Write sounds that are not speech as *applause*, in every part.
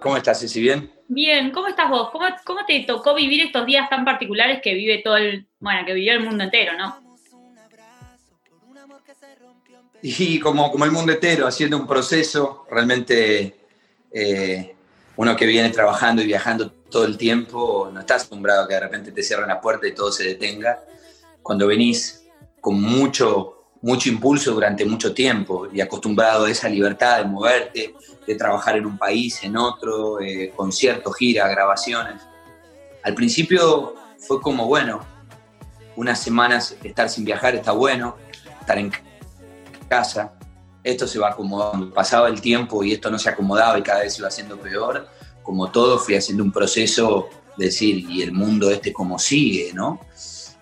¿Cómo estás, Ceci? ¿Bien? Bien, ¿cómo estás vos? ¿Cómo, ¿Cómo te tocó vivir estos días tan particulares que vive todo el, bueno, que vivió el mundo entero, ¿no? Y como, como el mundo entero, haciendo un proceso, realmente eh, uno que viene trabajando y viajando todo el tiempo, no está acostumbrado a que de repente te cierren la puerta y todo se detenga. Cuando venís con mucho, mucho impulso durante mucho tiempo y acostumbrado a esa libertad de moverte, de trabajar en un país, en otro, eh, conciertos, giras, grabaciones. Al principio fue como, bueno, unas semanas estar sin viajar está bueno, estar en casa, esto se va acomodando. Pasaba el tiempo y esto no se acomodaba y cada vez iba haciendo peor. Como todo, fui haciendo un proceso de decir, y el mundo este como sigue, ¿no?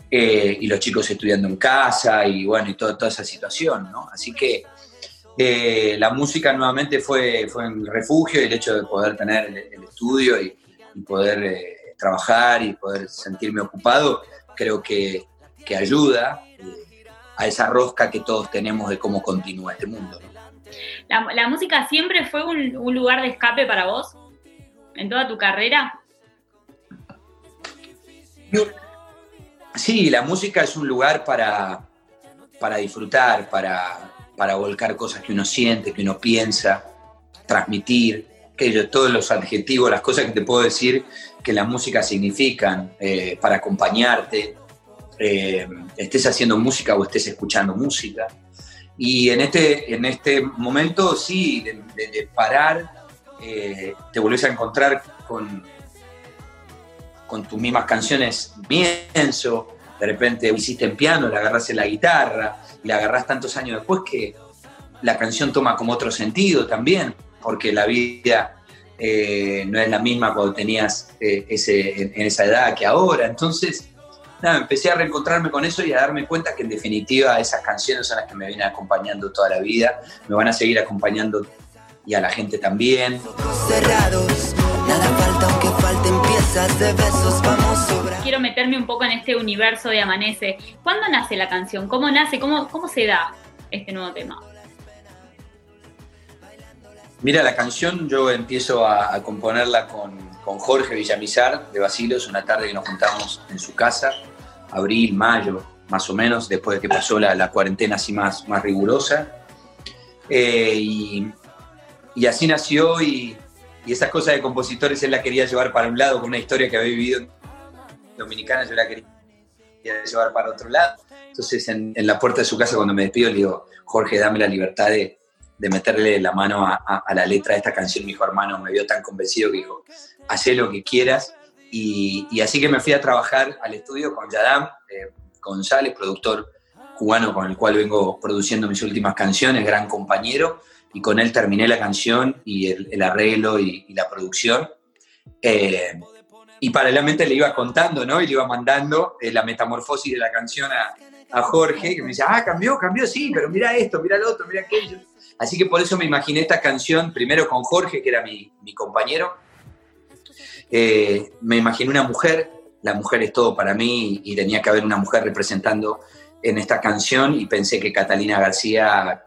Eh, y los chicos estudiando en casa y bueno, y toda, toda esa situación, ¿no? Así que eh, la música nuevamente fue, fue un refugio y el hecho de poder tener el, estudio y, poder eh, trabajar y poder sentirme ocupado, creo que, que ayuda a esa rosca que todos tenemos de cómo continúa este mundo. ¿La, música siempre fue un, un, lugar de escape para vos en toda tu carrera? Sí, la música es un lugar para, para disfrutar, para, para volcar cosas que uno siente, que uno piensa, transmitir, que yo, todos los adjetivos, las cosas que te puedo decir que la música significan eh, para acompañarte, eh, estés haciendo música o estés escuchando música. Y en este, en este momento, sí, de, parar, eh, te volvés a encontrar con, con tus mismas canciones, pienso, de repente hiciste en piano, le agarras en la guitarra, le agarras tantos años después que la canción toma como otro sentido también, porque la vida eh, no es la misma cuando tenías ese, en, esa edad que ahora. Entonces, nada, empecé a reencontrarme con eso y a darme cuenta que en definitiva esas canciones son las que me vienen acompañando toda la vida, me van a seguir acompañando y a la gente también. Quiero meterme un poco en este universo de Amanece. ¿Cuándo nace la canción? ¿Cómo nace? ¿Cómo, cómo se da este nuevo tema? Mira, la canción yo empiezo a, componerla con, con, Jorge Villamizar de Basilos, una tarde que nos juntamos en su casa, abril, mayo, más o menos, después de que pasó la, la cuarentena así más, más rigurosa. Eh, y, y, así nació y, y esa cosa de compositores él la quería llevar para un lado con una historia que había vivido en Dominicana, yo la quería llevar para otro lado. Entonces en, en la puerta de su casa cuando me despido le digo, Jorge, dame la libertad de de meterle la mano a, la letra de esta canción, mi hijo hermano me vio tan convencido que dijo, haz lo que quieras. Y, así que me fui a trabajar al estudio con Yadam eh, González, productor cubano con el cual vengo produciendo mis últimas canciones, gran compañero, y con él terminé la canción y el, arreglo y, la producción. Eh, y paralelamente le iba contando, ¿no? Y le iba mandando eh, la metamorfosis de la canción a, Jorge, que me decía, ah, cambió, cambió, sí, pero mira esto, mira lo otro, mira aquello. Así que por eso me imaginé esta canción, primero con Jorge, que era mi, compañero. Eh, me imaginé una mujer, la mujer es todo para mí y tenía que haber una mujer representando en esta canción y pensé que Catalina García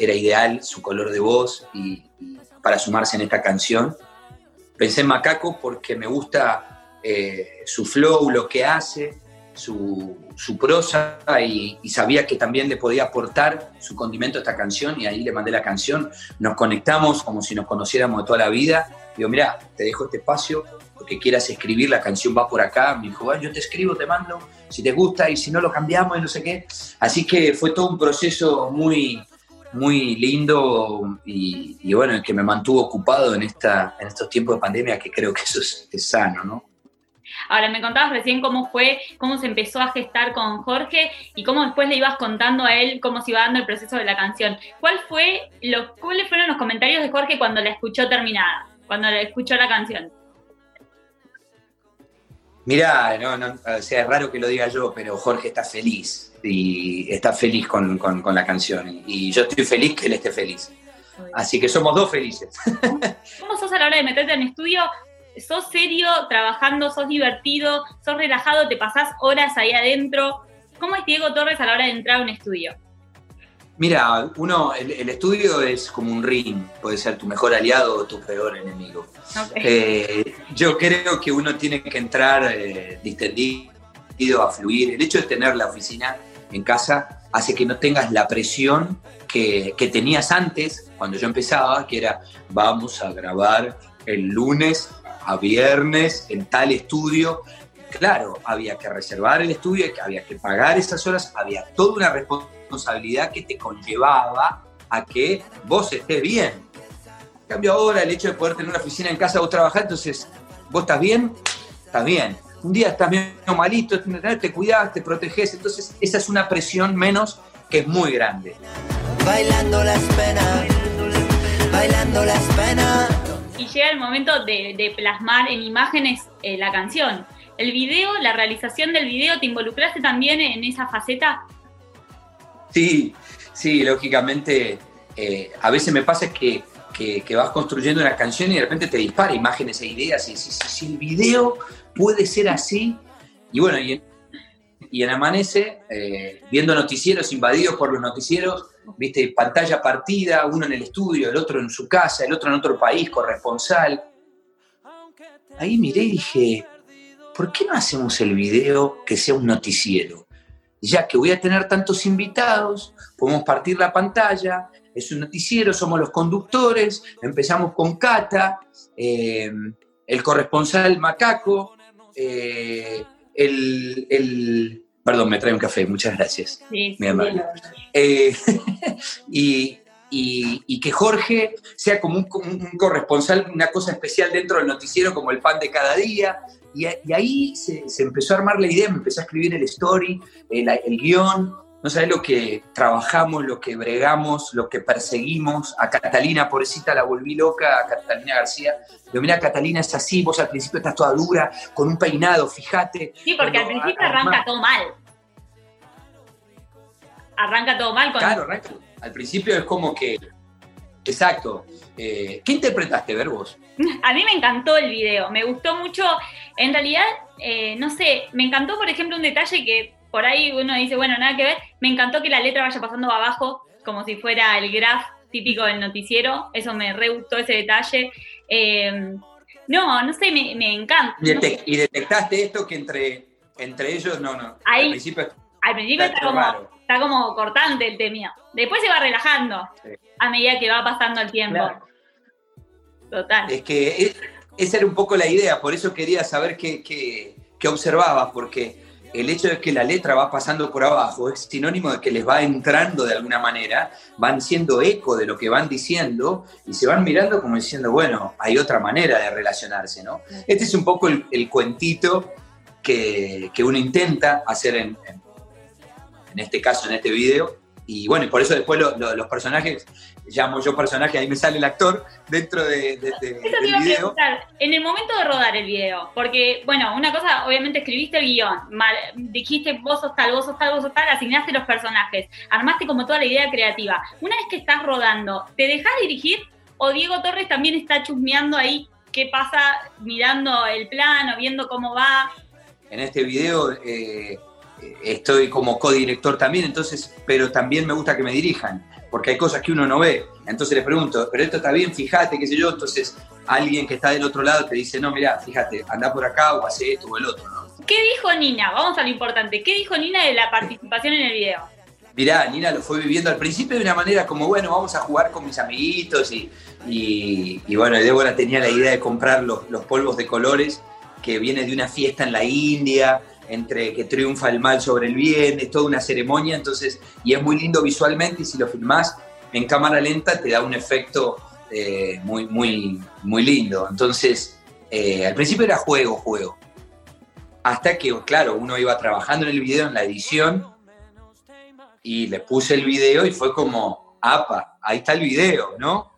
era ideal, su color de voz y, para sumarse en esta canción. Pensé en Macaco porque me gusta eh, su flow, lo que hace, su, su prosa y, sabía que también le podía aportar su condimento a esta canción y ahí le mandé la canción. Nos conectamos como si nos conociéramos de toda la vida. Digo, mira, te dejo este espacio, porque quieras escribir, la canción va por acá. Me dijo, yo te escribo, te mando, si te gusta y si no lo cambiamos y no sé qué. Así que fue todo un proceso muy, muy lindo y, bueno, que me mantuvo ocupado en, esta, en estos tiempos de pandemia, que creo que eso es, es sano, ¿no? Ahora, me contabas recién cómo fue, cómo se empezó a gestar con Jorge y cómo después le ibas contando a él cómo se iba dando el proceso de la canción. ¿Cuál fue los, ¿Cuáles fueron los comentarios de Jorge cuando la escuchó terminada, cuando la escuchó la canción? Mirá, no, no, o sea, es raro que lo diga yo, pero Jorge está feliz y está feliz con, con la canción. Y yo estoy feliz que él esté feliz. Así que somos dos felices. *laughs* ¿Cómo sos a la hora de meterte en estudio sos serio trabajando, sos divertido, sos relajado, te pasás horas ahí adentro. ¿Cómo es Diego Torres a la hora de entrar a un estudio? Mira, uno, el, estudio es como un ring, puede ser tu mejor aliado o tu peor enemigo. Eh, yo creo que uno tiene que entrar eh, distendido a fluir. El hecho de tener la oficina en casa hace que no tengas la presión que, que tenías antes, cuando yo empezaba, que era vamos a grabar el lunes a viernes en tal estudio. Claro, había que reservar el estudio, había que pagar esas horas, había toda una responsabilidad que te conllevaba a que vos estés bien. En cambio ahora el hecho de poder tener una oficina en casa o trabajar, entonces vos estás bien, estás bien. Un día estás bien malito, te cuidas, te proteges, entonces esa es una presión menos que es muy grande. Bailando las penas, bailando las penas y llega el momento de, plasmar en imágenes eh, la canción. El video, la realización del video, ¿te involucraste también en esa faceta? Sí, sí, lógicamente. Eh, a veces me pasa que, que, vas construyendo una canción y de repente te dispara imágenes e ideas y si, el video puede ser así. Y bueno, y y en Amanece, eh, viendo noticieros invadidos por los noticieros, viste, pantalla partida, uno en el estudio, el otro en su casa, el otro en otro país, corresponsal. Ahí miré y dije, ¿por qué no hacemos el video que sea un noticiero? Ya que voy a tener tantos invitados, podemos partir la pantalla, es un noticiero, somos los conductores, empezamos con Cata, eh, el corresponsal Macaco, eh, el, Perdón, me trae un café, muchas gracias. Sí, mi eh, *laughs* y, y, que Jorge sea como un, corresponsal, una cosa especial dentro del noticiero, como el pan de cada día. Y, ahí se, empezó a armar la idea, me empezó a escribir el story, el, el guion, no sabes lo que trabajamos, lo que bregamos, lo que perseguimos. A Catalina, pobrecita, la volví loca, a Catalina García. Pero mira, Catalina es así, vos al principio estás toda dura, con un peinado, fíjate. Sí, porque al principio arranca todo mal. Arranca todo mal. Con... Claro, arranca. Al principio es como que... Exacto. Eh, ¿Qué interpretaste, ver vos? *laughs* A mí me encantó el video, me gustó mucho. En realidad, eh, no sé, me encantó, por ejemplo, un detalle que por ahí uno dice, bueno, nada que ver. Me encantó que la letra vaya pasando abajo, como si fuera el graph típico del noticiero. Eso me re gustó ese detalle. Em, no, no sé, me, encanta. ¿Y, detectaste esto que entre, entre ellos, no, no? al principio, al principio está, como, cortante el tema. Después se va relajando a medida que va pasando el tiempo. Total. Es que esa era un poco la idea, por eso quería saber qué, qué, qué observabas, porque el hecho de que la letra va pasando por abajo es sinónimo de que les va entrando de alguna manera, van siendo eco de lo que van diciendo y se van mirando como diciendo, bueno, hay otra manera de relacionarse, ¿no? Este es un poco el, cuentito que, uno intenta hacer en, en, este caso, en este video, y bueno, y por eso después los personajes, llamo yo personaje, ahí me sale el actor dentro de, de, de Eso te iba a preguntar, en el momento de rodar el video, porque, bueno, una cosa, obviamente escribiste el guion, dijiste vos sos tal, vos sos tal, vos sos tal, asignaste los personajes, armaste como toda la idea creativa. Una vez que estás rodando, ¿te dejas dirigir o Diego Torres también está chusmeando ahí qué pasa, mirando el plano, viendo cómo va? En este video... Eh, estoy como codirector también, entonces, pero también me gusta que me dirijan, porque hay cosas que uno no ve. Entonces le pregunto, pero esto está bien, fíjate, qué sé yo, entonces alguien que está del otro lado te dice, no, mira, fíjate, anda por acá o hace esto o el otro, ¿no? ¿Qué dijo Nina? Vamos a lo importante. ¿Qué dijo Nina de la participación en el video? Mirá, Nina lo fue viviendo al principio de una manera como, bueno, vamos a jugar con mis amiguitos y, y, bueno, Débora tenía la idea de comprar los, los polvos de colores que viene de una fiesta en la India entre que triunfa el mal sobre el bien, es toda una ceremonia, entonces, y es muy lindo visualmente y si lo filmás en cámara lenta te da un efecto eh, muy, muy, muy lindo. Entonces, eh, al principio era juego, juego. Hasta que, claro, uno iba trabajando en el video, en la edición, y le puse el video y fue como, apa, ahí está el video, ¿no?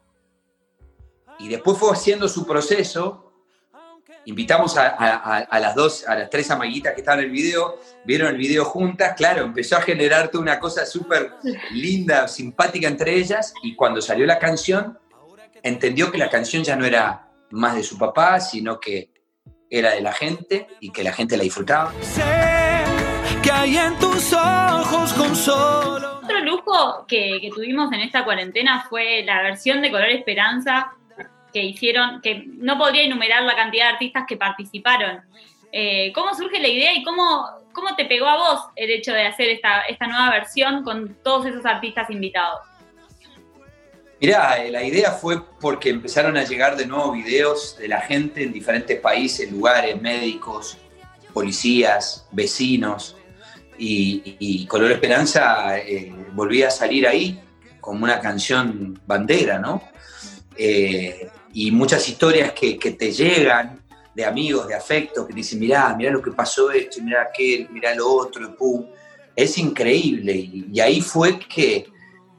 Y después fue haciendo su proceso invitamos a, las dos, a las tres amiguitas que estaban en el video, vieron el video juntas, claro, empezó a generarte una cosa súper linda, simpática entre ellas, y cuando salió la canción, entendió que la canción ya no era más de su papá, sino que era de la gente y que la gente la disfrutaba. Sé que hay en tus ojos con solo otro lujo que, tuvimos en esta cuarentena fue la versión de Color Esperanza que hicieron, que no podría enumerar la cantidad de artistas que participaron. Eh, ¿Cómo surge la idea y cómo, cómo te pegó a vos el hecho de hacer esta, esta nueva versión con todos esos artistas invitados? Mirá, eh, la idea fue porque empezaron a llegar de nuevo videos de la gente en diferentes países, lugares, médicos, policías, vecinos, y, Color Esperanza eh, volvía a salir ahí como una canción bandera, ¿no? Eh, y muchas historias que, te llegan de amigos, de afectos, que dicen, mirá, mirá lo que pasó esto, mirá aquel, mirá lo otro, y pum. Es increíble. y ahí fue que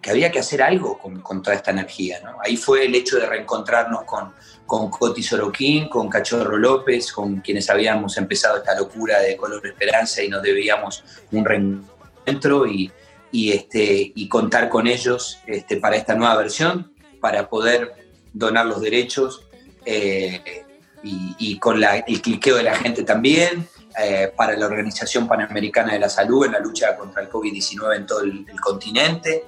que había que hacer algo con, toda esta energía. ¿no? Ahí fue el hecho de reencontrarnos con, con Coti Soroquín, con Cachorro López, con quienes habíamos empezado esta locura de Color Esperanza y nos debíamos un reencuentro y, y, este, y contar con ellos este, para esta nueva versión, para poder donar los derechos eh, y, con el cliqueo de la gente también. Eh, para la Organización Panamericana de la Salud en la lucha contra el COVID-19 en todo el continente.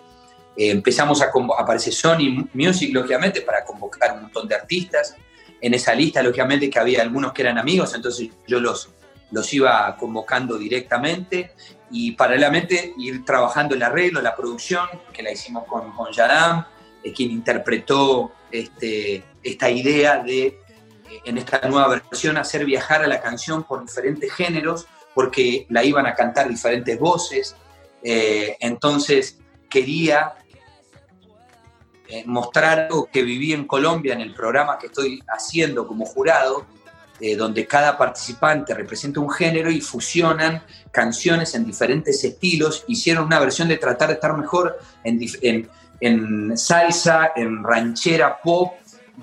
Eh, empezamos a aparecer Sony Music, lógicamente, para convocar un montón de artistas. En esa lista, lógicamente, que había algunos que eran amigos, entonces yo los, los iba convocando directamente y paralelamente ir trabajando el arreglo, la producción, que la hicimos con, con Yaram, eh, quien interpretó este, esta idea de, eh, en esta nueva versión, hacer viajar a la canción por diferentes géneros, porque la iban a cantar diferentes voces. entonces quería eh, mostrar algo que viví en Colombia en el programa que estoy haciendo como jurado, eh, donde cada participante representa un género y fusionan canciones en diferentes estilos. Hicieron una versión de tratar de estar mejor en, en, salsa, en ranchera pop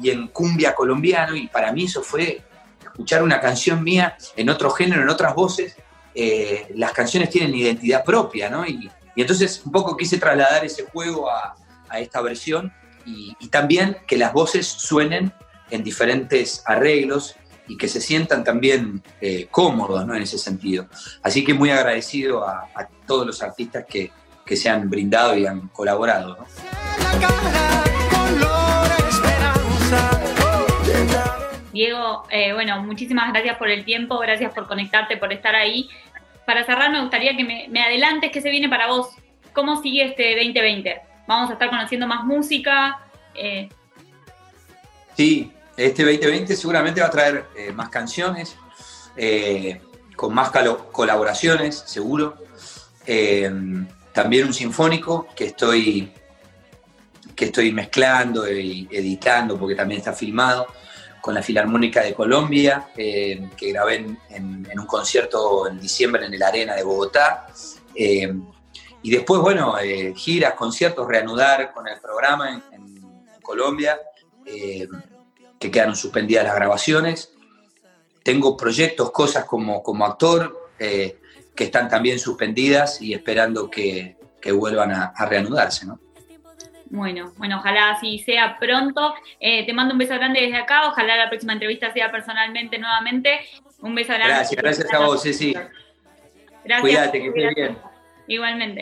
y en cumbia colombiano. Y para mí eso fue escuchar una canción mía en otro género, en otras voces. Eh, las canciones tienen identidad propia, ¿no? Y, entonces un poco quise trasladar ese juego a, a esta versión y, también que las voces suenen en diferentes arreglos y que se sientan también eh, cómodos ¿no? en ese sentido. Así que muy agradecido a, todos los artistas que, que, se han brindado y han colaborado. Diego, eh, bueno, muchísimas gracias por el tiempo, gracias por conectarte, por estar ahí. Para cerrar, me gustaría que me, me adelantes qué se viene para vos. ¿Cómo sigue este 2020? vamos a estar conociendo más música. Eh. Sí, este 2020 seguramente va a traer eh, más canciones, con más colaboraciones, seguro. También un sinfónico que estoy, que estoy mezclando y editando porque también está filmado con la Filarmónica de Colombia, que grabé en, un concierto en diciembre en el Arena de Bogotá. Y después, bueno, eh, giras, conciertos, reanudar con el programa en, Colombia, eh, que quedaron suspendidas las grabaciones. Tengo proyectos, cosas como, como actor, eh, que están también suspendidas y esperando que, vuelvan a, reanudarse, ¿no? Bueno, bueno, ojalá así sea pronto. te mando un beso grande desde acá. Ojalá la próxima entrevista sea personalmente nuevamente. Un beso grande. Gracias, gracias a vos, sí, sí. Gracias. Cuídate, que estés bien. Igualmente.